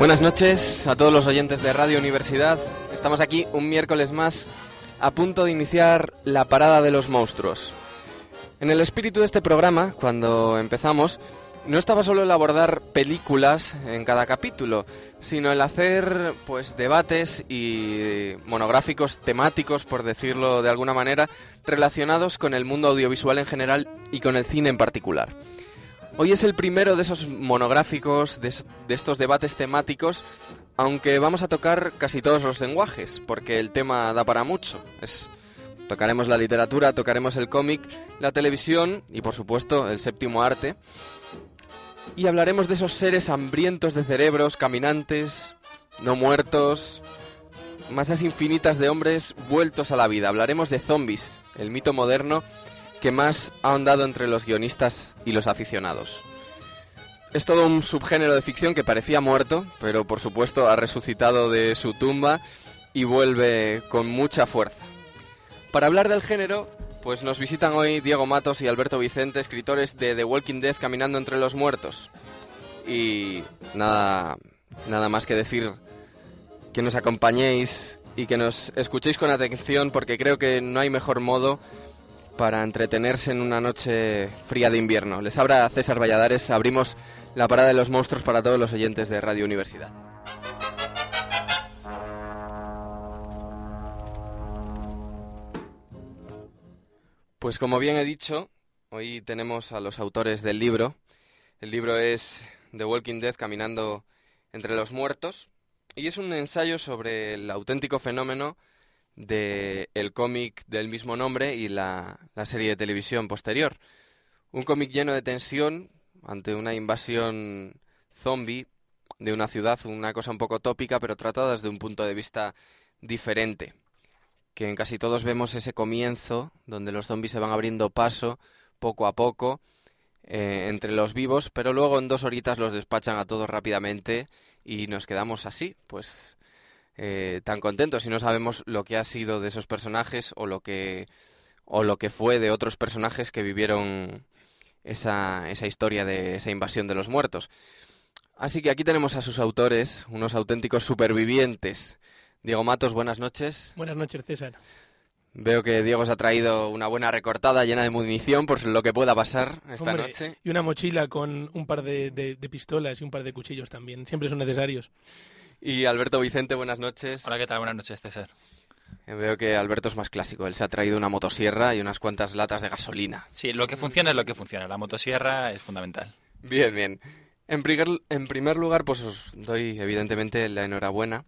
Buenas noches a todos los oyentes de Radio Universidad. Estamos aquí un miércoles más a punto de iniciar la parada de los monstruos. En el espíritu de este programa, cuando empezamos, no estaba solo el abordar películas en cada capítulo, sino el hacer pues debates y monográficos temáticos, por decirlo de alguna manera, relacionados con el mundo audiovisual en general y con el cine en particular. Hoy es el primero de esos monográficos, de, estos debates temáticos, aunque vamos a tocar casi todos los lenguajes, porque el tema da para mucho. Tocaremos la literatura, tocaremos el cómic, la televisión y por supuesto el séptimo arte. Y hablaremos de esos seres hambrientos de cerebros, caminantes, no muertos, masas infinitas de hombres vueltos a la vida. Hablaremos de zombies, el mito moderno que más ha ahondado entre los guionistas y los aficionados. Es todo un subgénero de ficción que parecía muerto, pero por supuesto ha resucitado de su tumba y vuelve con mucha fuerza. Para hablar del género, pues nos visitan hoy Diego Matos y Alberto Vicente, escritores de The Walking Dead Caminando entre los muertos. Y nada, nada más que decir que nos acompañéis y que nos escuchéis con atención porque creo que no hay mejor modo para entretenerse en una noche fría de invierno. Les abra César Valladares, abrimos la parada de los monstruos para todos los oyentes de Radio Universidad. Pues como bien he dicho, hoy tenemos a los autores del libro. El libro es The Walking Dead Caminando entre los muertos y es un ensayo sobre el auténtico fenómeno de el cómic del mismo nombre y la, la serie de televisión posterior. Un cómic lleno de tensión ante una invasión zombie de una ciudad, una cosa un poco tópica, pero tratada desde un punto de vista diferente. Que en casi todos vemos ese comienzo donde los zombies se van abriendo paso poco a poco eh, entre los vivos, pero luego en dos horitas los despachan a todos rápidamente y nos quedamos así, pues eh, tan contentos y no sabemos lo que ha sido de esos personajes o lo que o lo que fue de otros personajes que vivieron esa, esa historia de esa invasión de los muertos. Así que aquí tenemos a sus autores, unos auténticos supervivientes. Diego Matos, buenas noches. Buenas noches, César. Veo que Diego se ha traído una buena recortada llena de munición por lo que pueda pasar esta Hombre, noche. Y una mochila con un par de, de, de pistolas y un par de cuchillos también. Siempre son necesarios. Y Alberto Vicente, buenas noches. Hola, ¿qué tal? Buenas noches, César. Eh, Veo que Alberto es más clásico. Él se ha traído una motosierra y unas cuantas latas de gasolina. Sí, lo que funciona es lo que funciona. La motosierra es fundamental. Bien, bien. En primer, en primer lugar, pues os doy evidentemente la enhorabuena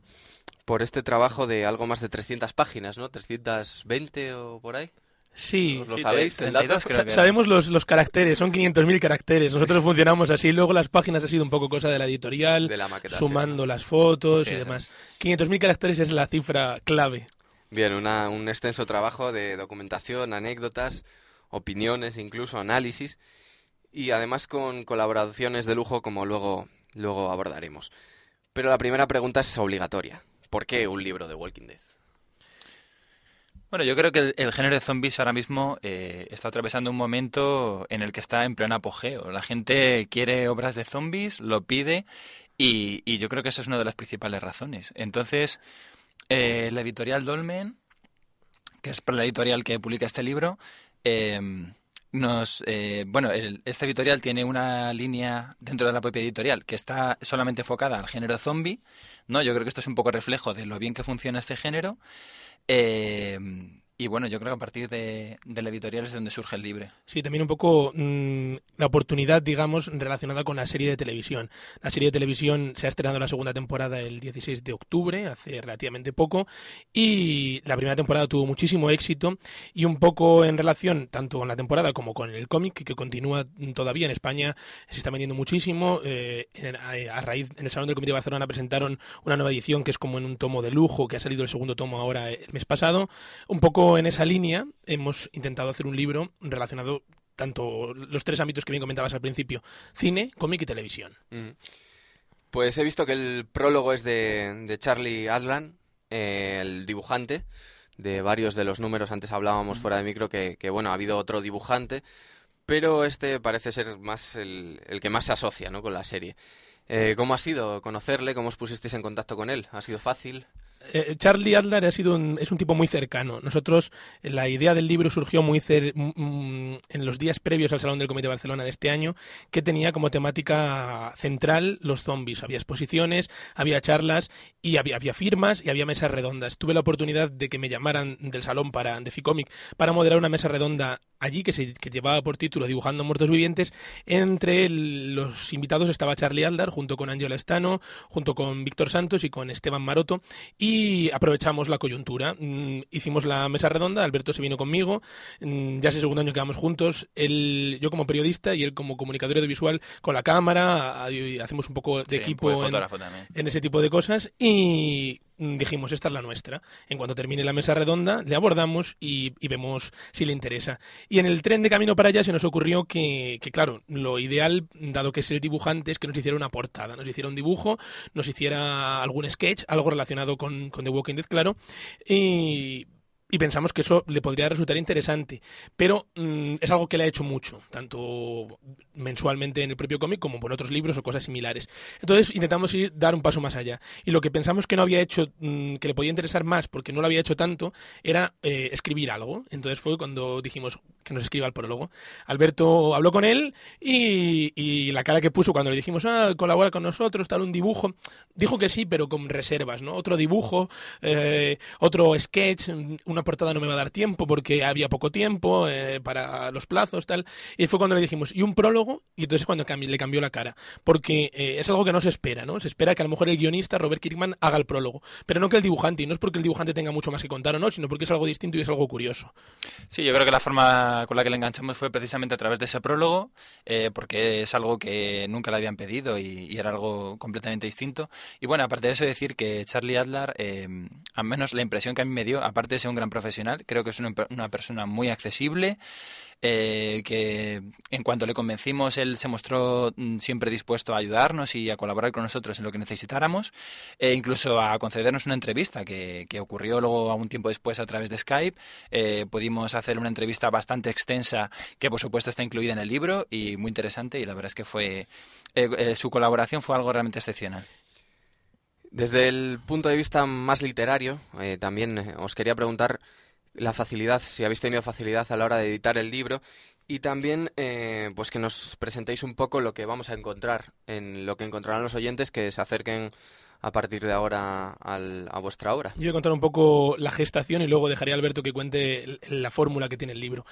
por este trabajo de algo más de 300 páginas, ¿no? 320 o por ahí. Sí, ¿Os lo Sí, sabéis? el 32 dato? creo Sa- que era. sabemos los, los caracteres, son 500.000 caracteres. Nosotros funcionamos así. Luego las páginas ha sido un poco cosa de la editorial, De la maquetación. sumando las fotos Sí, y demás. 500.000 caracteres es la cifra clave. Bien, una- un extenso trabajo de documentación, anécdotas, opiniones, incluso análisis y además con colaboraciones de lujo como luego, luego abordaremos. Pero la primera pregunta es obligatoria. ¿Por qué un libro de Walking Dead? Bueno, yo creo que el, género de zombies ahora mismo eh, está atravesando un momento en el que está en pleno apogeo. La gente quiere obras de zombies, lo pide y, y yo creo que esa es una de las principales razones. Entonces, eh, la editorial Dolmen que es la editorial que publica este libro, em, nos eh, bueno este editorial tiene una línea dentro de la propia editorial que está solamente enfocada al género zombie no yo creo que esto es un poco reflejo de lo bien que funciona este género. Eh, y bueno, yo creo que a partir de, la editorial es donde surge el libre. Sí, también un poco mm, la oportunidad, digamos, relacionada con la serie de televisión. La serie de televisión se ha estrenado la segunda temporada el 16 de octubre, hace relativamente poco, y la primera temporada tuvo muchísimo éxito y un poco en relación tanto con la temporada como con el cómic, que continúa todavía en España, se está vendiendo muchísimo. Eh, a, raíz, en el Salón del Comité de Barcelona presentaron una nueva edición que es como en un tomo de lujo, que ha salido el segundo tomo ahora el mes pasado. Un poco en esa línea hemos intentado hacer un libro relacionado tanto los tres ámbitos que bien comentabas al principio, cine, cómic y televisión. Mm. Pues he visto que el prólogo es de, Charlie Adlan, eh, el dibujante de varios de los números. Antes hablábamos fuera de micro que, bueno, ha habido otro dibujante, pero este parece ser más el, que más se asocia con la serie. Eh, ¿Cómo ha sido conocerle? ¿Cómo os pusisteis en contacto con él? ¿Ha sido fácil? Eh, Charlie Adler ha sido es un tipo muy cercano. Nosotros, la idea del libro surgió muy en los días previos al Salón del Comité de Barcelona de este año, que tenía como temática central los zombies. Había exposiciones, había charlas y había, había firmas y había mesas redondas. Tuve la oportunidad de que me llamaran del salón para, de Ficomic para moderar una mesa redonda allí que, se, que llevaba por título Dibujando Muertos Vivientes. Entre los invitados estaba Charlie Aldar, junto con Angela Estano, junto con Víctor Santos y con Esteban Maroto. Y aprovechamos la coyuntura. Mm, hicimos la mesa redonda, Alberto se vino conmigo. Mm, ya es el segundo año que vamos juntos. Él, yo como periodista y él como comunicador audiovisual con la cámara. Hacemos un poco de equipo en, en ese tipo de cosas. Y dijimos, esta es la nuestra. En cuanto termine la mesa redonda, le abordamos y, vemos si le interesa. Y en el tren de camino para allá se nos ocurrió que, claro, lo ideal, dado que es el dibujante, es que nos hiciera una portada, nos hiciera un dibujo, nos hiciera algún sketch, algo relacionado con, con The Walking Dead, claro. Y y pensamos que eso le podría resultar interesante. Pero mm, es algo que le ha hecho mucho, tanto mensualmente en el propio cómic como por otros libros o cosas similares. Entonces intentamos ir dar un paso más allá. Y lo que pensamos que no había hecho, mm, que le podía interesar más, porque no lo había hecho tanto, era eh, escribir algo. Entonces fue cuando dijimos que nos escriba el prólogo. Alberto habló con él y, la cara que puso cuando le dijimos, ah, colabora con nosotros, tal, un dibujo, dijo que sí, pero con reservas, ¿no? Otro dibujo, eh, otro sketch, una portada no me va a dar tiempo porque había poco tiempo eh, para los plazos, tal. Y fue cuando le dijimos, y un prólogo, y entonces cuando le cambió la cara. Porque eh, es algo que no se espera, ¿no? Se espera que a lo mejor el guionista, Robert Kirkman, haga el prólogo. Pero no que el dibujante, y no es porque el dibujante tenga mucho más que contar o no, sino porque es algo distinto y es algo curioso. Sí, yo creo que la forma con la que le enganchamos fue precisamente a través de ese prólogo, eh, porque es algo que nunca le habían pedido y, era algo completamente distinto. Y bueno, aparte de eso, decir que Charlie Adler, al menos la impresión que a mí me dio, aparte de ser un gran profesional, creo que es una, persona muy accesible, eh, que en cuanto le convencimos, él se mostró mm, siempre dispuesto a ayudarnos y a colaborar con nosotros en lo que necesitáramos, e incluso a concedernos una entrevista que, ocurrió luego a un tiempo después a través de Skype. Eh, pudimos hacer una entrevista bastante extensa que por supuesto está incluida en el libro y muy interesante y la verdad es que fue eh, su colaboración fue algo realmente excepcional. Desde el punto de vista más literario, eh, también eh, os quería preguntar la facilidad, si habéis tenido facilidad a la hora de editar el libro y también eh, pues que nos presentéis un poco lo que vamos a encontrar en lo que encontrarán los oyentes que se acerquen a partir de ahora a vuestra obra. Yo voy a contar un poco la gestación y luego dejaré a Alberto que cuente la fórmula que tiene el libro.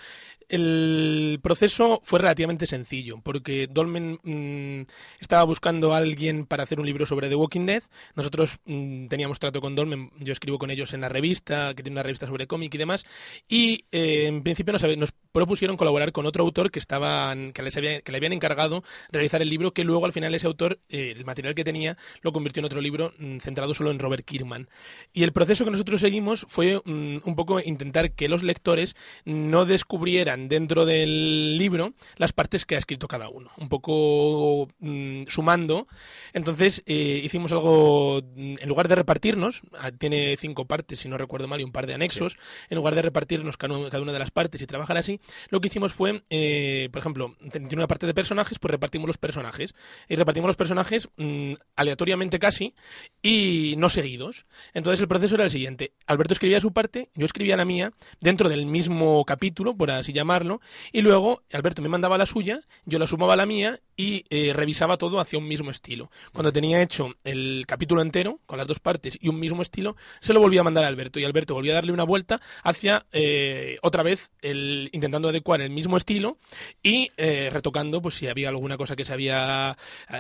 El proceso fue relativamente sencillo, porque Dolmen mm, estaba buscando a alguien para hacer un libro sobre The Walking Dead. Nosotros mm, teníamos trato con Dolmen, yo escribo con ellos en la revista, que tiene una revista sobre cómic y demás, y eh, en principio nos, nos, propusieron colaborar con otro autor que, estaban, que, les había, que le habían encargado realizar el libro, que luego al final ese autor, eh, el material que tenía, lo convirtió en otro libro Mm, centrado solo en Robert Kirkman. Y el proceso que nosotros seguimos fue mm, un poco intentar que los lectores no descubrieran dentro del libro las partes que ha escrito cada uno, un poco mm, sumando. Entonces eh, hicimos algo, en lugar de repartirnos, ah, tiene cinco partes, si no recuerdo mal, y un par de anexos, en lugar de repartirnos cada una de las partes y trabajar así, lo que hicimos fue, eh, por ejemplo, tiene una parte de personajes, pues repartimos los personajes. Y repartimos los personajes mm, aleatoriamente casi y no seguidos. Entonces el proceso era el siguiente. Alberto escribía su parte, yo escribía la mía, dentro del mismo capítulo, por así llamarlo, y luego Alberto me mandaba la suya, yo la sumaba a la mía y eh, revisaba todo hacia un mismo estilo. Cuando tenía hecho el capítulo entero, con las dos partes y un mismo estilo, se lo volvía a mandar a Alberto y Alberto volvía a darle una vuelta hacia eh, otra vez el, intentando adecuar el mismo estilo y eh, retocando pues si había alguna cosa que se había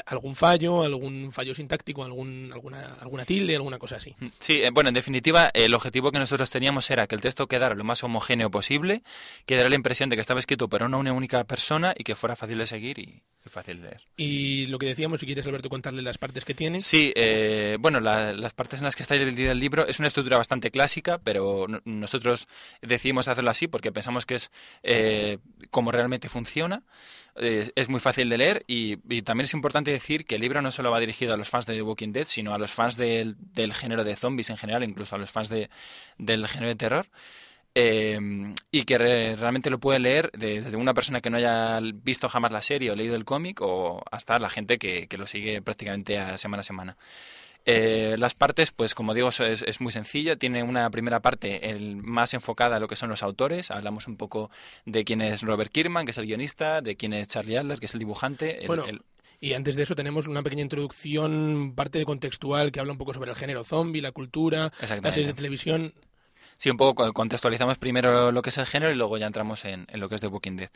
algún fallo, algún fallo sintáctico, algún, alguna, alguna tilde, alguna cosa así. Mm, sí, bueno, en definitiva, el objetivo que nosotros teníamos era que el texto quedara lo más homogéneo posible, que diera la impresión de que estaba escrito por una única persona y que fuera fácil de seguir y, fácil de leer. Y lo que decíamos, si quieres, Alberto, contarle las partes que tiene. Sí, eh, bueno, las partes en las que está dividido el libro es una estructura bastante clásica, pero nosotros decidimos hacerlo así porque pensamos que es eh, como realmente funciona. Es, muy fácil de leer y, también es importante decir que el libro no solo va dirigido a los fans de The Walking Dead, sino a los fans del, género de zombies en general, incluso a los fans de, del género de terror. Em, y que realmente lo puede leer desde una persona que no haya visto jamás la serie o leído el cómic o hasta la gente que, lo sigue prácticamente a semana a semana. Eh, las partes, pues como digo, es, es, muy sencilla. Tiene una primera parte el, más enfocada a lo que son los autores. Hablamos un poco de quién es Robert Kirkman, que es el guionista, de quién es Charlie Adler, que es el dibujante. bueno, y antes de eso tenemos una pequeña introducción, parte de contextual, que habla un poco sobre el género zombie, la cultura, las series de televisión. Sí, un poco contextualizamos primero lo que es el género y luego ya entramos en, lo que es The Walking Dead.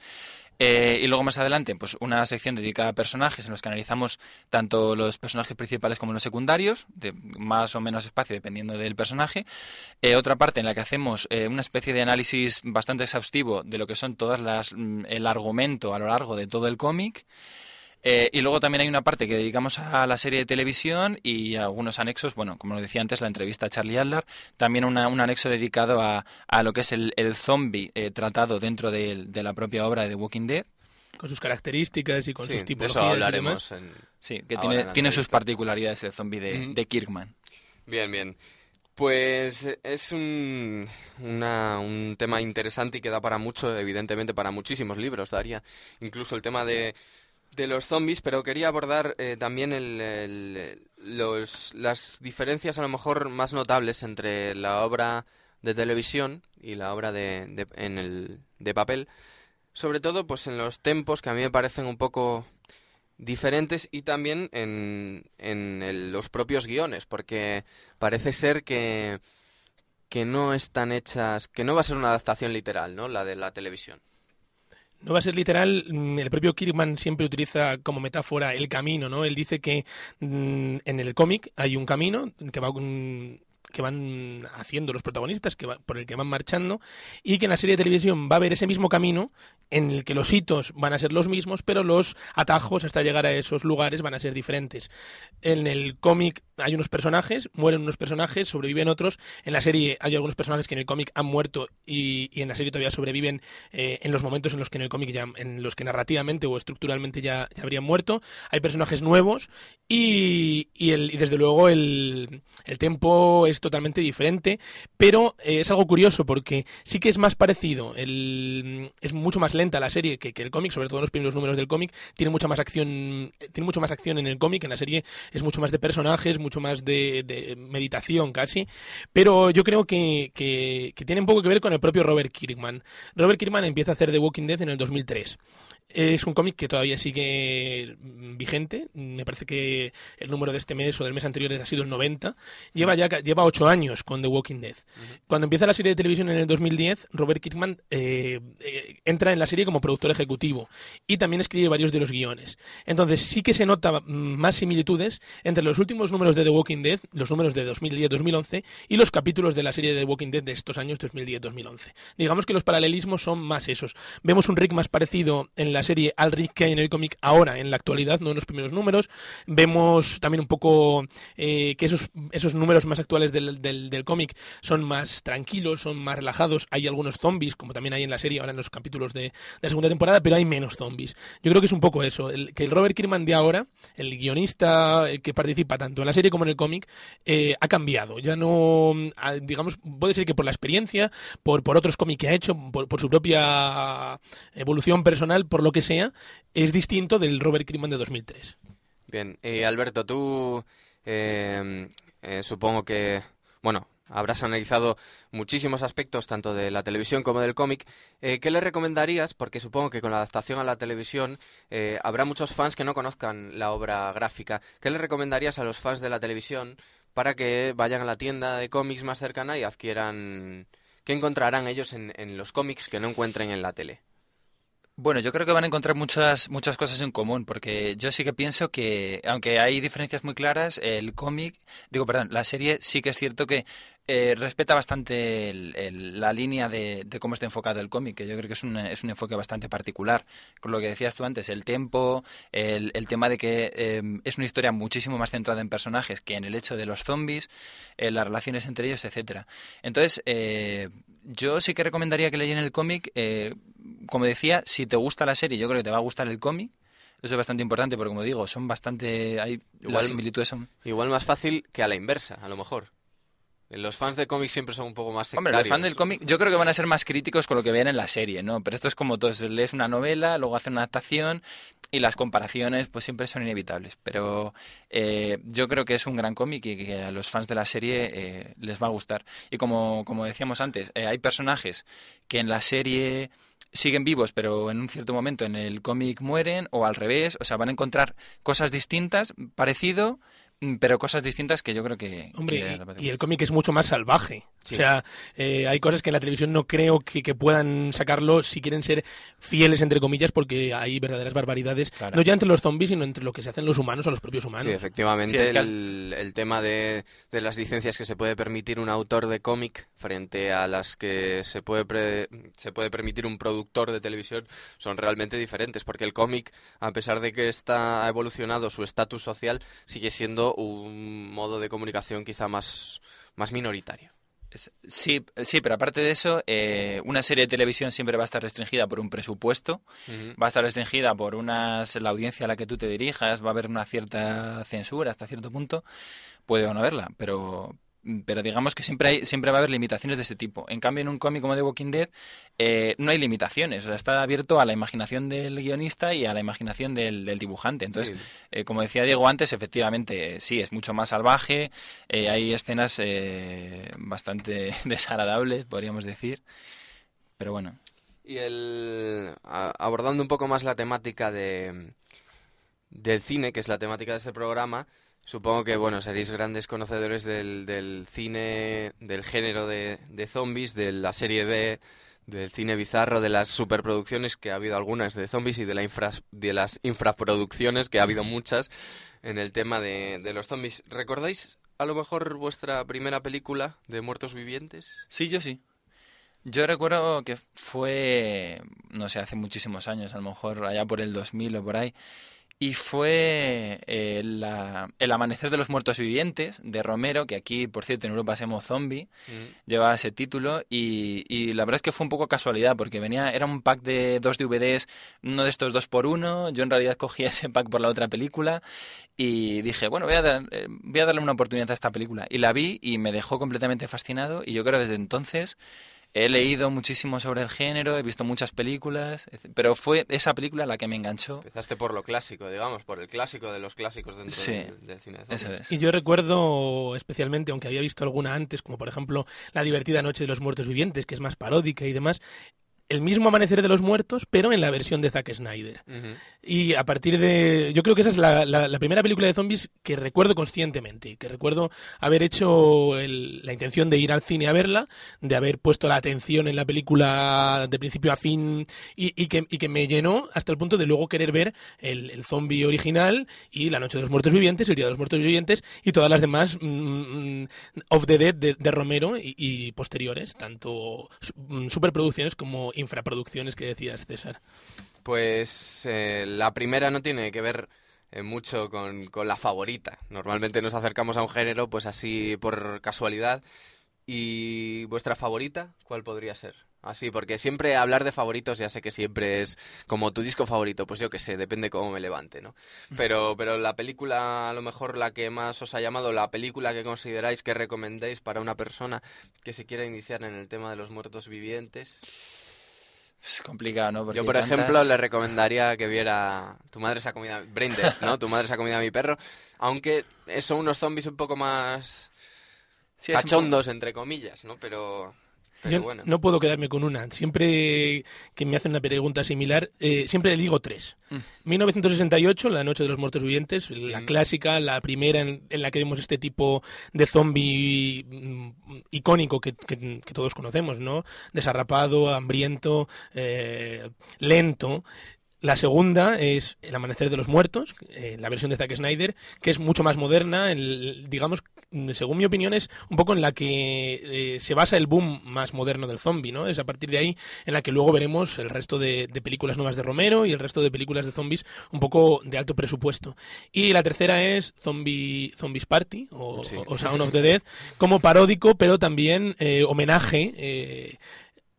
Eh, y luego más adelante, pues una sección dedicada a personajes en los que analizamos tanto los personajes principales como los secundarios, de más o menos espacio dependiendo del personaje. Eh, otra parte en la que hacemos eh, una especie de análisis bastante exhaustivo de lo que son todas las mm, el argumento a lo largo de todo el cómic. Eh, y luego también hay una parte que dedicamos a la serie de televisión y algunos anexos, bueno, como lo decía antes, la entrevista a Charlie Adler, también un anexo dedicado a, a, lo que es el, el zombie eh, tratado dentro de, la propia obra de The Walking Dead. Con sus características y con sus tipologías. De eso hablaremos. sí, que tiene, tiene sus particularidades el zombie de, de Kirkman. Bien, bien. Pues es un, un tema interesante y que da para mucho, evidentemente, para muchísimos libros, daría. Incluso el tema de de los zombies, pero quería abordar eh, también el, los, las diferencias a lo mejor más notables entre la obra de televisión y la obra de, en el, de papel, sobre todo pues en los tempos que a mí me parecen un poco diferentes y también en, en los propios guiones, porque parece ser que, que no están hechas, que no va a ser una adaptación literal, ¿no? La de la televisión. No va a ser literal, mm, el propio Kirkman siempre utiliza como metáfora el camino, ¿no? Él dice que mm, en el cómic hay un camino que va que van haciendo los protagonistas, que por el que van marchando, y que en la serie de televisión va a haber ese mismo camino en el que los hitos van a ser los mismos, pero los atajos hasta llegar a esos lugares van a ser diferentes. En el cómic hay unos personajes, mueren unos personajes, sobreviven otros. En la serie hay algunos personajes que en el cómic han muerto y, en la serie todavía sobreviven eh, en los momentos en los que en el cómic ya, en los que narrativamente o estructuralmente ya, habrían muerto. Hay personajes nuevos y, y desde luego el, el tempo es totalmente diferente, pero eh, es algo curioso porque sí que es más parecido, el, es mucho más lenta la serie que, que el cómic, sobre todo en los primeros números del cómic, tiene mucha más acción, tiene mucho más acción en el cómic, en la serie es mucho más de personajes, mucho más de, meditación casi, pero yo creo que, que, que, tiene un poco que ver con el propio Robert Kirkman. Robert Kirkman empieza a hacer The Walking Dead en el 2003. Es un cómic que todavía sigue vigente. Me parece que el número de este mes o del mes anterior ha sido el 90. Lleva ya lleva ocho años con The Walking Dead. Cuando empieza la serie de televisión en el 2010, Robert Kirkman eh, eh, entra en la serie como productor ejecutivo y también escribe varios de los guiones. Entonces sí que se nota más similitudes entre los últimos números de The Walking Dead, los números de 2010-2011 y los capítulos de la serie de The Walking Dead de estos años 2010-2011. Digamos que los paralelismos son más esos. Vemos un Rick más parecido en la serie al Rick que hay en el cómic ahora, en la actualidad, no en los primeros números. Vemos también un poco eh, que esos, esos números más actuales del, del, cómic son más tranquilos, son más relajados. Hay algunos zombies, como también hay en la serie, ahora en los capítulos de, la segunda temporada, pero hay menos zombies. Yo creo que es un poco eso, que el Robert Kirkman de ahora, el guionista que participa tanto en la serie como en el cómic, eh, ha cambiado. Ya no, ah, digamos, puede ser que por la experiencia, por, por otros cómics que ha hecho, por, por su propia evolución personal, por lo que sea, es distinto del Robert Kirkman de 2003. Bien, y Alberto, tú eh, eh, supongo que, bueno, habrás analizado muchísimos aspectos tanto de la televisión como del cómic. Eh, ¿Qué le recomendarías? Porque supongo que con la adaptación a la televisión eh, habrá muchos fans que no conozcan la obra gráfica. ¿Qué le recomendarías a los fans de la televisión para que vayan a la tienda de cómics más cercana y adquieran... ¿Qué encontrarán ellos en los cómics que no encuentren en la tele? Bueno, yo creo que van a encontrar muchas muchas cosas en común, porque yo sí que pienso que, aunque hay diferencias muy claras, el cómic, digo, perdón, la serie sí que es cierto que eh, respeta bastante el- la línea de, cómo está enfocado el cómic, que yo creo que es un, es un enfoque bastante particular. Con lo que decías tú antes, el tempo, el, el tema de que eh, es una historia muchísimo más centrada en personajes que en el hecho de los zombies, eh, las relaciones entre ellos, etcétera. Entonces, eh, yo sí que recomendaría que leyeran el cómic. Como decía, si te gusta la serie, yo creo que te va a gustar el cómic. Eso es bastante importante porque, como digo, son bastante... Hay, Igual- las similitudes son... Igual más fácil que a la inversa, a lo mejor. Los fans de cómics siempre son un poco más Hombre, los sectarios. fans del cómic yo creo que van a ser más críticos con lo que ven en la serie, ¿no? Pero esto es como todo, lees una novela, luego hacen una adaptación y las comparaciones pues siempre son inevitables. Pero eh, yo creo que es un gran cómic y que a los fans de la serie eh, les va a gustar. Y como, como decíamos antes, eh, hay personajes que en la serie siguen vivos, pero en un cierto momento en el cómic mueren o al revés, o sea, van a encontrar cosas distintas, parecido, pero cosas distintas que yo creo que... Hombre, que- y, y el cómic es mucho más salvaje. Sí. O sea, eh, hay cosas que en la televisión no creo que, que puedan sacarlo si quieren ser fieles, entre comillas, porque hay verdaderas barbaridades, Claro. no ya entre los zombies, sino entre lo que se hacen los humanos o los propios humanos. Sí, efectivamente, Sí, es que el, el tema de, de las licencias que se puede permitir un autor de cómic frente a las que se puede, pre- se puede permitir un productor de televisión son realmente diferentes, porque el cómic, a pesar de que está ha evolucionado su estatus social, sigue siendo un modo de comunicación quizá más, más minoritario. Sí, sí, pero aparte de eso, eh, una serie de televisión siempre va a estar restringida por un presupuesto, va a estar restringida por unas, la audiencia a la que tú te dirijas, va a haber una cierta censura hasta cierto punto, puede o no haberla, pero, pero digamos que siempre, hay, siempre va a haber limitaciones de ese tipo. En cambio, en un cómic como The Walking Dead eh, no hay limitaciones, o sea, está abierto a la imaginación del guionista y a la imaginación del, del dibujante. Entonces, Sí. eh, como decía Diego antes, efectivamente, eh, sí, es mucho más salvaje, eh, hay escenas eh, bastante desagradables, podríamos decir, pero bueno. Y el, abordando un poco más la temática de, del cine, que es la temática de este programa, supongo que, bueno, seréis grandes conocedores del, del cine, del género de, de zombies, de la serie B, del cine bizarro, de las superproducciones, que ha habido algunas de zombies, y de, la infras- de las infraproducciones, que ha habido muchas en el tema de, de los zombies. ¿Recordáis a lo mejor vuestra primera película de muertos vivientes? Sí, yo sí. Yo recuerdo que fue, no sé, hace muchísimos años, a lo mejor allá por el 2000 o por ahí, y fue eh, la- El Amanecer de los Muertos Vivientes de Romero, que aquí, por cierto, en Europa se llama Zombie, llevaba ese título y, y la verdad es que fue un poco casualidad porque venía era un pack de dos DVDs uno de estos dos por uno yo en realidad cogí ese pack por la otra película y dije bueno voy a, dar- eh, voy a darle una oportunidad a esta película y la vi y me dejó completamente fascinado y yo creo que desde entonces he leído muchísimo sobre el género he visto muchas películas pero fue esa película la que me enganchó. Empezaste por lo clásico, digamos, por el clásico de los clásicos dentro Sí, del, del cine de eso es. Y yo recuerdo especialmente, aunque había visto alguna antes, como por ejemplo La divertida noche de los muertos vivientes, que es más paródica y demás, el mismo Amanecer de los Muertos, pero en la versión de Zack Snyder. Y a partir de... Yo creo que esa es la, primera película de zombies que recuerdo conscientemente, que recuerdo haber hecho el- la intención de ir al cine a verla, de haber puesto la atención en la película de principio a fin y, que, y que me llenó hasta el punto de luego querer ver el, el zombie original y La Noche de los Muertos Vivientes, El Día de los Muertos Vivientes y todas las demás mm, mm, Of the Dead de, Romero y, posteriores, tanto mm, superproducciones como infraproducciones que decías, César. Pues eh, la primera no tiene que ver eh, mucho con, con la favorita. Normalmente nos acercamos a un género pues así por casualidad. ¿Y vuestra favorita cuál podría ser? Así, porque siempre hablar de favoritos ya sé que siempre es como tu disco favorito, pues yo que sé, depende cómo me levante, ¿no? Pero, pero la película, a lo mejor la que más os ha llamado, la película que consideráis que recomendéis para una persona que se quiera iniciar en el tema de los muertos vivientes. Es complicado, ¿no? Porque yo, por ejemplo, le recomendaría que viera Tu madre se ha comido... a- ¿no? Tu madre se ha comido a mi perro. Aunque son unos zombies un poco más Sí, poco- cachondos, entre comillas, ¿no? Pero, pero Yo bueno. no puedo quedarme con una. Siempre que me hacen una pregunta similar, eh, siempre le digo tres. Mm. 1968, La Noche de los Muertos Vivientes, la Mm. clásica, la primera en, en la que vemos este tipo de zombie mm, icónico que, que- que todos conocemos, ¿no? Desarrapado, hambriento, eh, lento. La segunda es El Amanecer de los Muertos, eh, la versión de Zack Snyder, que es mucho más moderna, el- digamos, según mi opinión, es un poco en la que eh, se basa el boom más moderno del zombie, ¿no? Es a partir de ahí en la que luego veremos el resto de, de películas nuevas de Romero y el resto de películas de zombies un poco de alto presupuesto. Y la tercera es Zombie, Zombies Party o, Sí. o Sound of the Dead, como paródico, pero también eh, homenaje.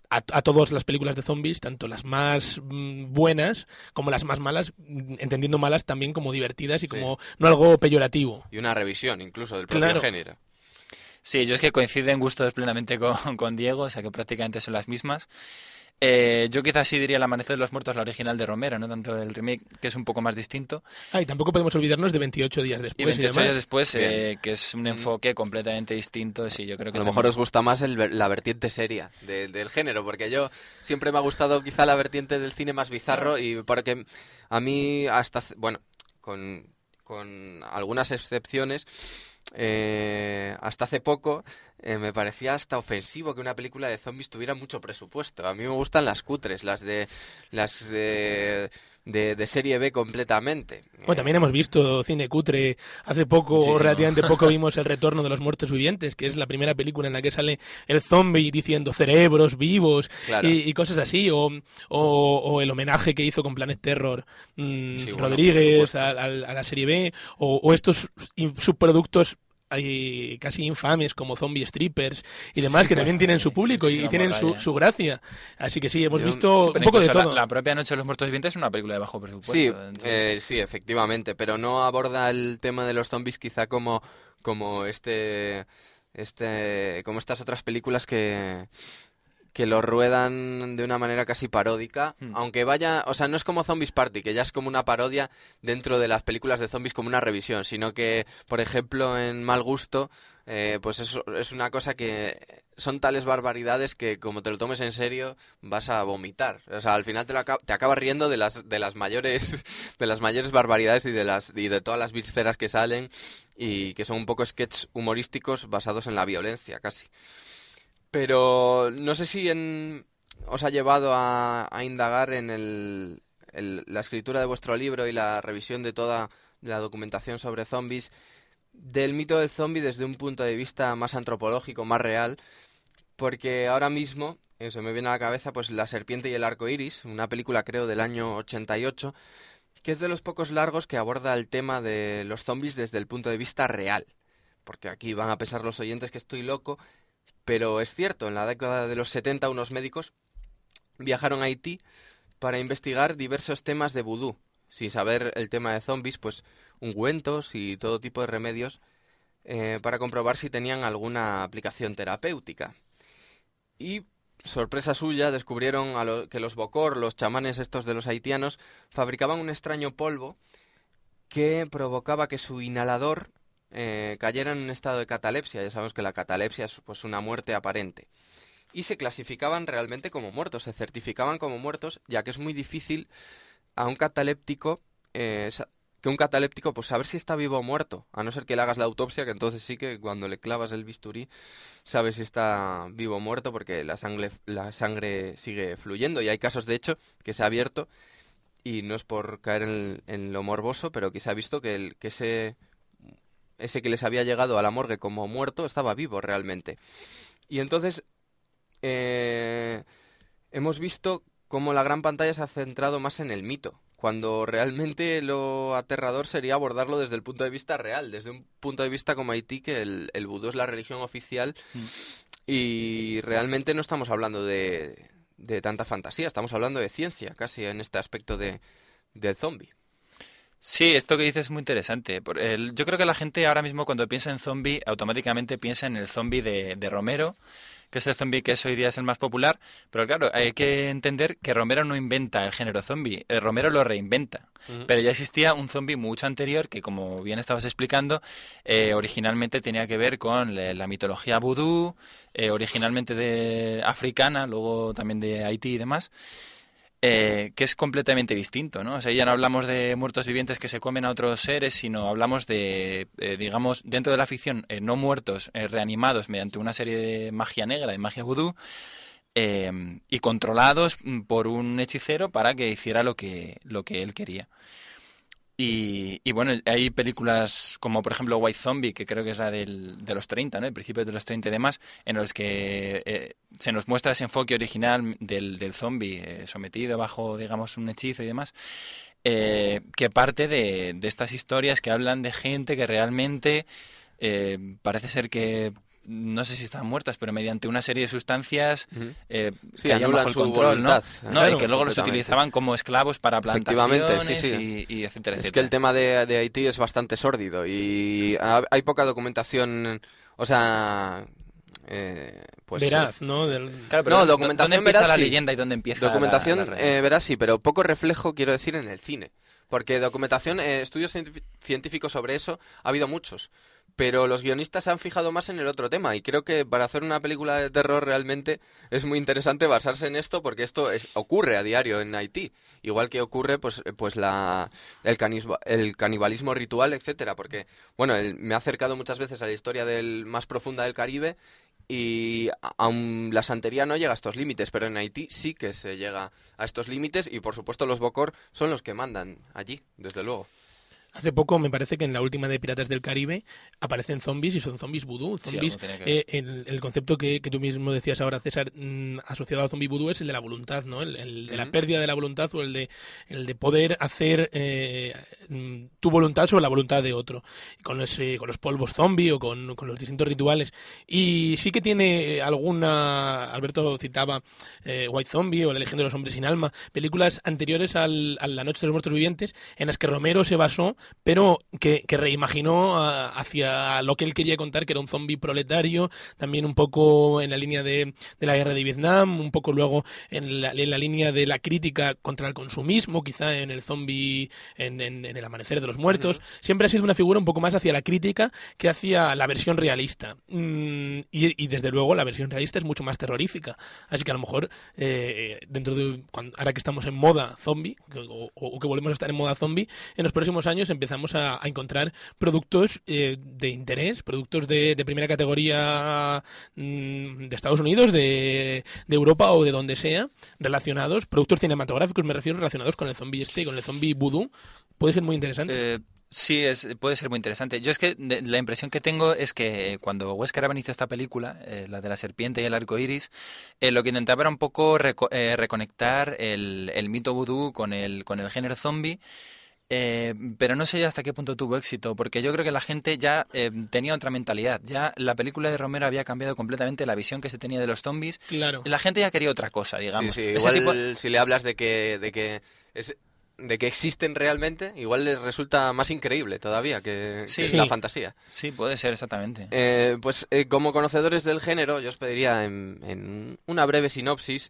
A, a todas las películas de zombies, tanto las más mm, buenas como las más malas, mm, entendiendo malas también como divertidas y como no algo peyorativo. Y una revisión incluso del propio Claro. género. Sí, yo es que coinciden en gustos plenamente con, con Diego, o sea que prácticamente son las mismas. Eh, yo quizás sí diría El Amanecer de los Muertos, la original de Romero, no tanto el remake, que es un poco más distinto. Ah, y tampoco podemos olvidarnos de 28 días después. Y 28 demás. años después, eh, que es un enfoque completamente distinto, sí, yo creo que A lo también- mejor os gusta más el ver- la vertiente seria de- del género, porque yo siempre me ha gustado quizá la vertiente del cine más bizarro y porque a mí hasta, bueno, con, con algunas excepciones, eh, hasta hace poco eh, me parecía hasta ofensivo que una película de zombies tuviera mucho presupuesto. A mí me gustan las cutres, las de las de, de, de serie B completamente. Bueno, también hemos visto cine cutre. Hace poco, o Muchísimo. relativamente poco, vimos El Retorno de los Muertos Vivientes, que es la primera película en la que sale el zombie diciendo cerebros vivos Claro. y, y cosas así. O, o- o el homenaje que hizo con Planet Terror mm, Sí, bueno, por Rodríguez a, a- a la serie B. O, o estos subproductos eh, casi infames como zombie strippers y demás que también tienen su público y, tienen su, su gracia. Así que sí, hemos Yo- visto sí, un poco de todo. La, la propia Noche de los Muertos Vivientes es una película de bajo presupuesto. Sí, entonces- eh, sí, efectivamente, pero no aborda el tema de los zombies quizá como, como este, este, como estas otras películas que, que lo ruedan de una manera casi paródica, Hmm. aunque vaya, o sea, no es como Zombies Party, que ya es como una parodia dentro de las películas de zombies como una revisión, sino que, por ejemplo, en Mal Gusto, eh, pues es, es una cosa que son tales barbaridades que como te lo tomes en serio vas a vomitar. O sea, al final te, lo aca- te acabas riendo de las, de las mayores de las mayores barbaridades y de las y de todas las vísceras que salen y que son un poco sketches humorísticos basados en la violencia casi. Pero no sé si en- os ha llevado a, indagar en el, la escritura de vuestro libro y la revisión de toda la documentación sobre zombies del mito del zombie desde un punto de vista más antropológico, más real, porque ahora mismo eh, se me viene a la cabeza pues La serpiente y el arco iris, una película creo del año 88, que es de los pocos largos que aborda el tema de los zombies desde el punto de vista real. Porque aquí van a pesar los oyentes que estoy loco, pero es cierto, en la década de los 70 unos médicos viajaron a Haití para investigar diversos temas de vudú. Sin saber el tema de zombies, pues ungüentos y todo tipo de remedios eh, para comprobar si tenían alguna aplicación terapéutica. Y, sorpresa suya, descubrieron a que los bokor, los chamanes estos de los haitianos, fabricaban un extraño polvo que provocaba que su inhalador eh, cayera en un estado de catalepsia. Ya sabemos que la catalepsia es pues, una muerte aparente. Y se clasificaban realmente como muertos, se certificaban como muertos, ya que es muy difícil a un cataléptico eh, que un cataléptico pues saber si está vivo o muerto, a no ser que le hagas la autopsia, que entonces sí que cuando le clavas el bisturí sabes si está vivo o muerto porque la sangre la sangre sigue fluyendo y hay casos de hecho que se ha abierto y no es por caer en, en lo morboso, pero que se ha visto que el que ese ese que les había llegado a la morgue como muerto estaba vivo realmente. Y entonces eh, hemos visto cómo la gran pantalla se ha centrado más en el mito, cuando realmente lo aterrador sería abordarlo desde el punto de vista real, desde un punto de vista como Haití, que el, el vudú es la religión oficial Mm. y realmente no estamos hablando de, de tanta fantasía, estamos hablando de ciencia casi en este aspecto de, del zombie. Sí, esto que dices es muy interesante. Por el- yo creo que la gente ahora mismo cuando piensa en zombie, automáticamente piensa en el zombie de, de Romero, que es el zombie que es hoy día es el más popular. Pero claro, hay que entender que Romero no inventa el género zombie, eh, Romero lo reinventa. Pero ya existía un zombie mucho anterior que, como bien estabas explicando, eh, originalmente tenía que ver con la, la mitología vudú, eh, originalmente de africana, luego también de Haití y demás eh, que es completamente distinto, ¿no? O sea, ya no hablamos de muertos vivientes que se comen a otros seres, sino hablamos de, eh, digamos, dentro de la ficción, eh, no muertos, eh, reanimados mediante una serie de magia negra, de magia vudú, y controlados mm, por un hechicero para que hiciera lo que, lo que él quería. Y, bueno, hay películas como por ejemplo White Zombie, que creo que es la del, de los 30, ¿no? El principio de los 30 y demás, en los que eh, se nos muestra ese enfoque original del, del zombie eh, sometido bajo, digamos, un hechizo y demás, eh, que parte de, estas historias que hablan de gente que realmente parece ser que no sé si están muertas, pero mediante una serie de sustancias eh, Sí, bajo el control, ¿no? voluntad. No, Claro, y que luego los utilizaban como esclavos para Efectivamente, plantaciones sí, sí. y, y etcétera, Es que el tema de, de Haití es bastante sórdido y ha- hay poca documentación, o sea, eh, pues Veraz, ¿no? Del- Claro, pero No, ¿dó- documentación ¿Dónde empieza veraz, la sí. leyenda y dónde empieza la- Documentación, la realidad? eh, verás, sí, pero poco reflejo, quiero decir, en el cine. Porque documentación, eh, estudios científi- científicos sobre eso, ha habido muchos. Pero los guionistas se han fijado más en el otro tema. Y creo que para hacer una película de terror realmente es muy interesante basarse en esto, porque esto es- ocurre a diario en Haití. Igual que ocurre, pues, pues la, el, el canibalismo ritual, etcétera. Porque, bueno, el- me ha acercado muchas veces a la historia del más profunda del Caribe y a- aun la santería no llega a estos límites, pero en Haití sí que se llega a estos límites y por supuesto los Bocor son los que mandan allí, desde luego. Hace poco me parece que en la última de Piratas del Caribe aparecen zombies y son zombies vudú. Zombies, eh, el, el concepto que, que tú mismo decías ahora, César, mm, asociado al zombie vudú es el de la voluntad, ¿no? El, el de la pérdida de la voluntad o el de, el de poder hacer eh, mm, tu voluntad sobre la voluntad de otro. Con, ese, con los polvos zombie o con, con los distintos rituales. Y sí que tiene alguna, Alberto citaba eh, White Zombie o La Legión de los Hombres sin Alma, películas anteriores al, a La Noche de los Muertos Vivientes en las que Romero se basó, pero que, que reimaginó ah, hacia lo que él quería contar, que era un zombie proletario, también un poco en la línea de, de la guerra de Vietnam, un poco luego en la, en la línea de la crítica contra el consumismo, quizá en el zombie, en, en- en el amanecer de los muertos. Siempre ha sido una figura un poco más hacia la crítica que hacia la versión realista. Mm, y, y desde luego la versión realista es mucho más terrorífica. Así que a lo mejor eh, dentro de cuando, ahora que estamos en moda zombie o, o que volvemos a estar en moda zombie, en los próximos años empezamos a, encontrar productos eh, de interés, productos de, de primera categoría mm, de Estados Unidos, de, Europa o de donde sea, relacionados, productos cinematográficos, me refiero, relacionados con el zombie este, con el zombie voodoo. Puede ser muy interesante. Eh, sí, es, puede ser muy interesante. Yo es que la impresión que tengo es que cuando Wes Craven hizo esta película, eh, la de la serpiente y el arco iris, eh, lo que intentaba era un poco reco- eh, reconectar el, el mito vudú con el, con el género zombie. Eh, pero no sé hasta qué punto tuvo éxito, porque yo creo que la gente ya eh, tenía otra mentalidad. Ya la película de Romero había cambiado completamente la visión que se tenía de los zombies. claro. La gente ya quería otra cosa, Sí, digamos. sí, Ese igual tipo- si le hablas de que, de que es de que existen realmente, igual les resulta más increíble todavía que, Sí. que Sí. la fantasía. Sí, puede ser, exactamente. Eh, pues eh, como conocedores del género, yo os pediría en, en una breve sinopsis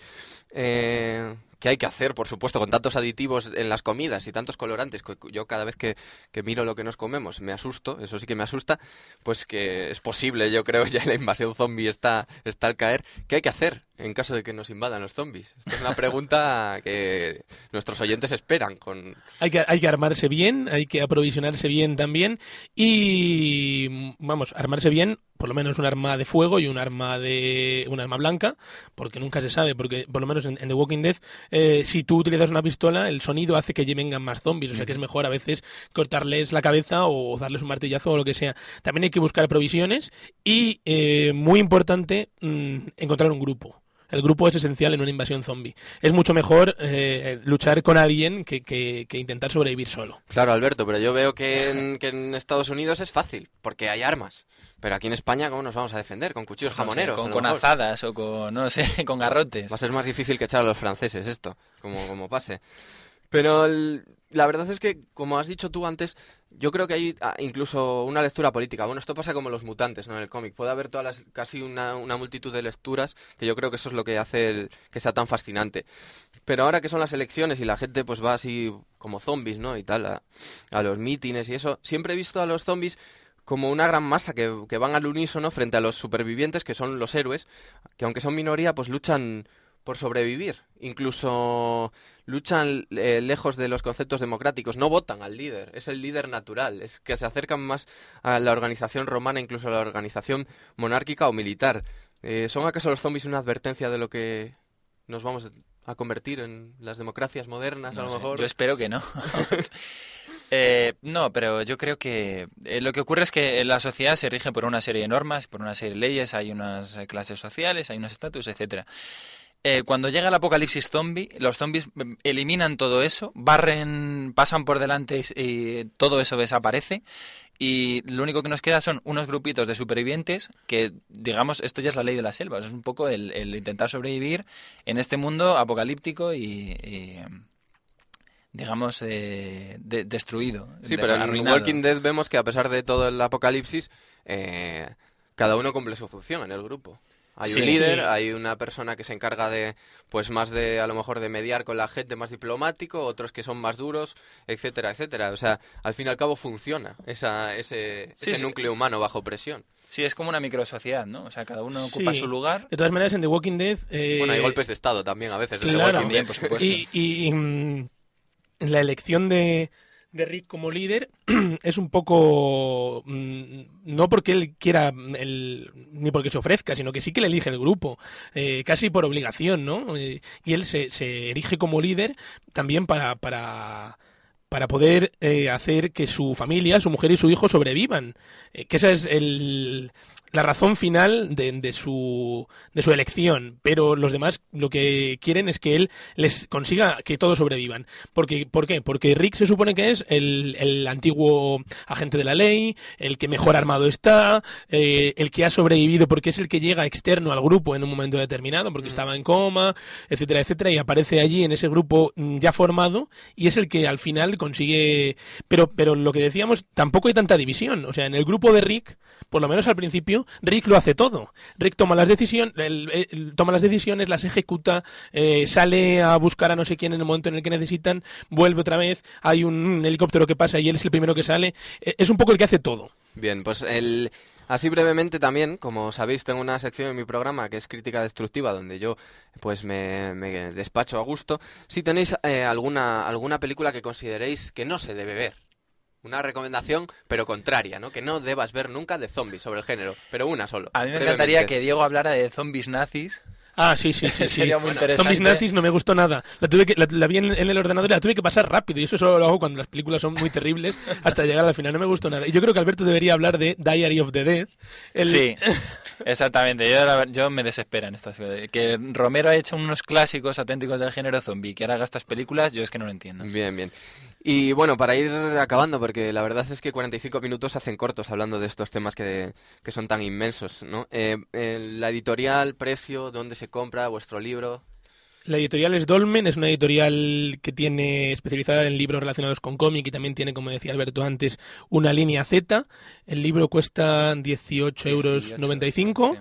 eh, que hay que hacer, por supuesto, con tantos aditivos en las comidas y tantos colorantes. que Yo cada vez que, que miro lo que nos comemos me asusto, eso sí que me asusta, pues que es posible, yo creo, ya la invasión zombie está, está al caer. ¿Qué hay que hacer en caso de que nos invadan los zombies? Esta es una pregunta que nuestros oyentes esperan con... Hay que, hay que armarse bien, hay que aprovisionarse bien también y vamos, armarse bien, por lo menos un arma de fuego y un arma de un arma blanca, porque nunca se sabe, porque por lo menos en, en The Walking Dead, eh, si tú utilizas una pistola, el sonido hace que vengan más zombies, o sea que es mejor a veces cortarles la cabeza o darles un martillazo o lo que sea. También hay que buscar provisiones y, eh, muy importante, mm, encontrar un grupo. El grupo es esencial en una invasión zombie. Es mucho mejor eh, luchar con alguien que, que, intentar sobrevivir solo. Claro, Alberto, pero yo veo que en, que en Estados Unidos es fácil, porque hay armas. Pero aquí en España, ¿cómo nos vamos a defender? ¿Con cuchillos jamoneros? con, azadas o con, no sé, con garrotes. Va a ser más difícil que echar a los franceses esto, como, como pase. Pero la verdad es que, como has dicho tú antes, yo creo que hay ah, incluso una lectura política. Bueno, esto pasa como los mutantes, ¿no? En el cómic. Puede haber todas las, casi una, multitud de lecturas que yo creo que eso es lo que hace el, que sea tan fascinante. Pero ahora que son las elecciones y la gente pues va así como zombies, ¿no? Y tal, a, a los mítines y eso, siempre he visto a los zombies como una gran masa que, van al unísono frente a los supervivientes, que son los héroes, que aunque son minoría, pues luchan por sobrevivir. Incluso luchan eh, lejos de los conceptos democráticos, no votan al líder, es el líder natural, es que se acercan más a la organización romana, incluso a la organización monárquica o militar. Eh, ¿Son acaso los zombies una advertencia de lo que nos vamos a convertir en las democracias modernas, a lo mejor? Yo espero que no. Eh, no, pero yo creo que eh, lo que ocurre es que la sociedad se rige por una serie de normas, por una serie de leyes, hay unas clases sociales, hay unos estatus, etcétera. Cuando llega el apocalipsis zombie, los zombies mm, eliminan todo eso, barren, pasan por delante y, todo eso desaparece. Y lo único que nos queda son unos grupitos de supervivientes que, digamos, esto ya es la ley de la selva. Es un poco el, intentar sobrevivir en este mundo apocalíptico y digamos, eh, destruido. Sí, pero en Walking Dead vemos que a pesar de todo el apocalipsis, eh, cada uno cumple su función en el grupo. Hay un líder, hay una persona que se encarga de, pues más de, a lo mejor, de mediar con la gente, más diplomático, otros que son más duros, etcétera, etcétera. O sea, al fin y al cabo funciona esa, ese, ese núcleo humano bajo presión. Sí, es como una microsociedad, ¿no? O sea, cada uno ocupa su lugar. De todas maneras, en The Walking Dead... Eh, bueno, hay golpes de Estado también a veces en The Walking Dead, por supuesto. y mm, la elección de, de Rick como líder es un poco mm, no porque él quiera el, ni porque se ofrezca sino que sí que le elige el grupo eh, casi por obligación no eh, y él se, se erige como líder también para para para poder eh, hacer que su familia, su mujer y su hijo sobrevivan. que ese es el, la razón final de, de, su, de su elección, pero los demás lo que quieren es que él les consiga que todos sobrevivan. Porque, ¿Por qué? Porque Rick se supone que es el, el antiguo agente de la ley, el que mejor armado está, eh, el que ha sobrevivido porque es el que llega externo al grupo en un momento determinado, porque mm. estaba en coma, etcétera, etcétera, y aparece allí en ese grupo mm, ya formado y es el que al final consigue... Pero, pero lo que decíamos, tampoco hay tanta división. O sea, en el grupo de Rick, por lo menos al principio, Rick lo hace todo. Rick toma las decisiones, toma las decisiones, las ejecuta, eh, sale a buscar a no sé quién en el momento en el que necesitan, vuelve otra vez, hay un helicóptero que pasa y él es el primero que sale. Eh, es un poco el que hace todo. Bien, pues el, Así brevemente también, como sabéis, tengo una sección en mi programa que es crítica destructiva, donde yo pues me, despacho a gusto. Si tenéis eh, alguna, alguna película que consideréis que no se debe ver, una recomendación, pero contraria, ¿no? Que no debas ver nunca de zombies sobre el género, pero una solo. A mí me encantaría que Diego hablara de zombies nazis. Ah, sí, sí, sí. Sería muy interesante. Zombies nazis no me gustó nada. La, tuve que, la, vi en, el ordenador y la tuve que pasar rápido. Y eso solo lo hago cuando las películas son muy terribles hasta llegar al final. No me gustó nada. Y yo creo que Alberto debería hablar de Diary of the Dead. Sí, exactamente. Yo, yo me desespera en estas Que Romero ha hecho unos clásicos auténticos del género zombie. Que ahora haga estas películas, yo es que no lo entiendo. Bien, bien. Y bueno, para ir acabando, porque la verdad es que 45 minutos hacen cortos hablando de estos temas que, que son tan inmensos, ¿no? Eh, la editorial, precio, dónde se compra vuestro libro. La editorial es Dolmen, es una editorial que tiene especializada en libros relacionados con cómic y también tiene, como decía Alberto antes, una línea Z. El libro cuesta 18 euros 95.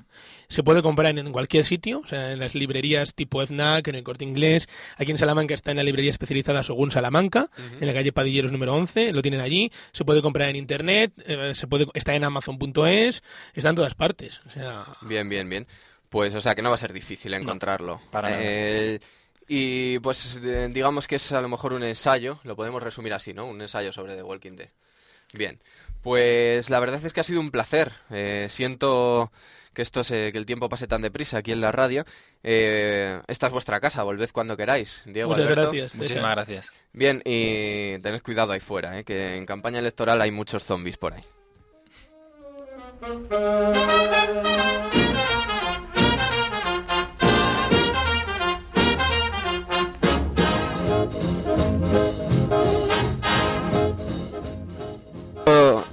Se puede comprar en cualquier sitio, o sea, en las librerías tipo FNAC, en el Corte Inglés. Aquí en Salamanca está en la librería especializada Según Salamanca, en la calle Padilleros número 11. Lo tienen allí. Se puede comprar en internet, eh, se puede, está en Amazon.es, está en todas partes. O sea... Bien, bien, bien. Pues, o sea, que no va a ser difícil encontrarlo. para eh, y pues eh, digamos que es a lo mejor un ensayo, lo podemos resumir así, ¿no? Un ensayo sobre The Walking Dead. Bien, pues la verdad es que ha sido un placer. Eh, siento que esto se, que el tiempo pase tan deprisa aquí en la radio. esta es vuestra casa, volved cuando queráis. Diego, Muchas gracias. Muchísimas gracias. Bien, y tened cuidado ahí fuera, que en campaña electoral hay muchos zombies por ahí.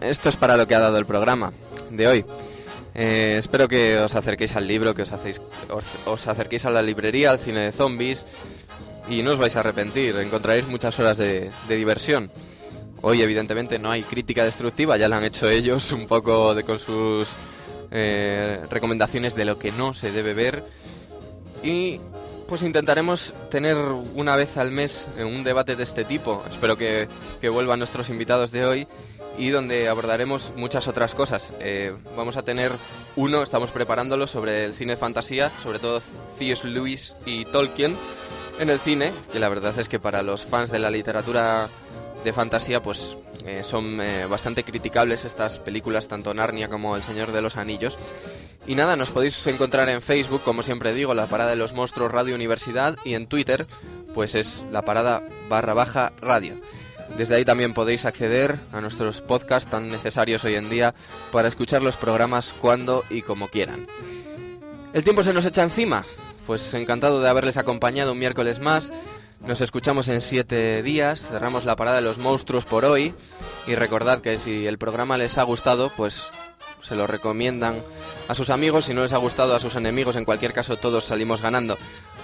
Esto es para lo que ha dado el programa de hoy. Eh, espero que os acerquéis al libro, que os, hacéis, os, acerquéis a la librería, al cine de zombies y no os vais a arrepentir, encontraréis muchas horas de, diversión. Hoy evidentemente no hay crítica destructiva, ya la han hecho ellos un poco de, con sus eh, recomendaciones de lo que no se debe ver y pues intentaremos tener una vez al mes un debate de este tipo. Espero que vuelvan nuestros invitados de hoy y donde abordaremos muchas otras cosas. Eh, vamos a tener uno, estamos preparándolo sobre el cine de fantasía, sobre todo C.S. Lewis y Tolkien en el cine, que la verdad es que para los fans de la literatura de fantasía pues eh, son eh, bastante criticables estas películas, tanto Narnia como El Señor de los Anillos. Y nada, nos podéis encontrar en Facebook, como siempre digo, la Parada de los Monstruos Radio Universidad y en Twitter pues es la Parada barra baja radio. Desde ahí también podéis acceder a nuestros podcasts tan necesarios hoy en día para escuchar los programas cuando y como quieran. El tiempo se nos echa encima, pues encantado de haberles acompañado un miércoles más. Nos escuchamos en siete días, cerramos la parada de los monstruos por hoy y recordad que si el programa les ha gustado, pues se lo recomiendan a sus amigos, si no les ha gustado a sus enemigos, en cualquier caso todos salimos ganando.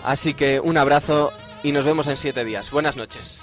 Así que un abrazo y nos vemos en siete días. Buenas noches.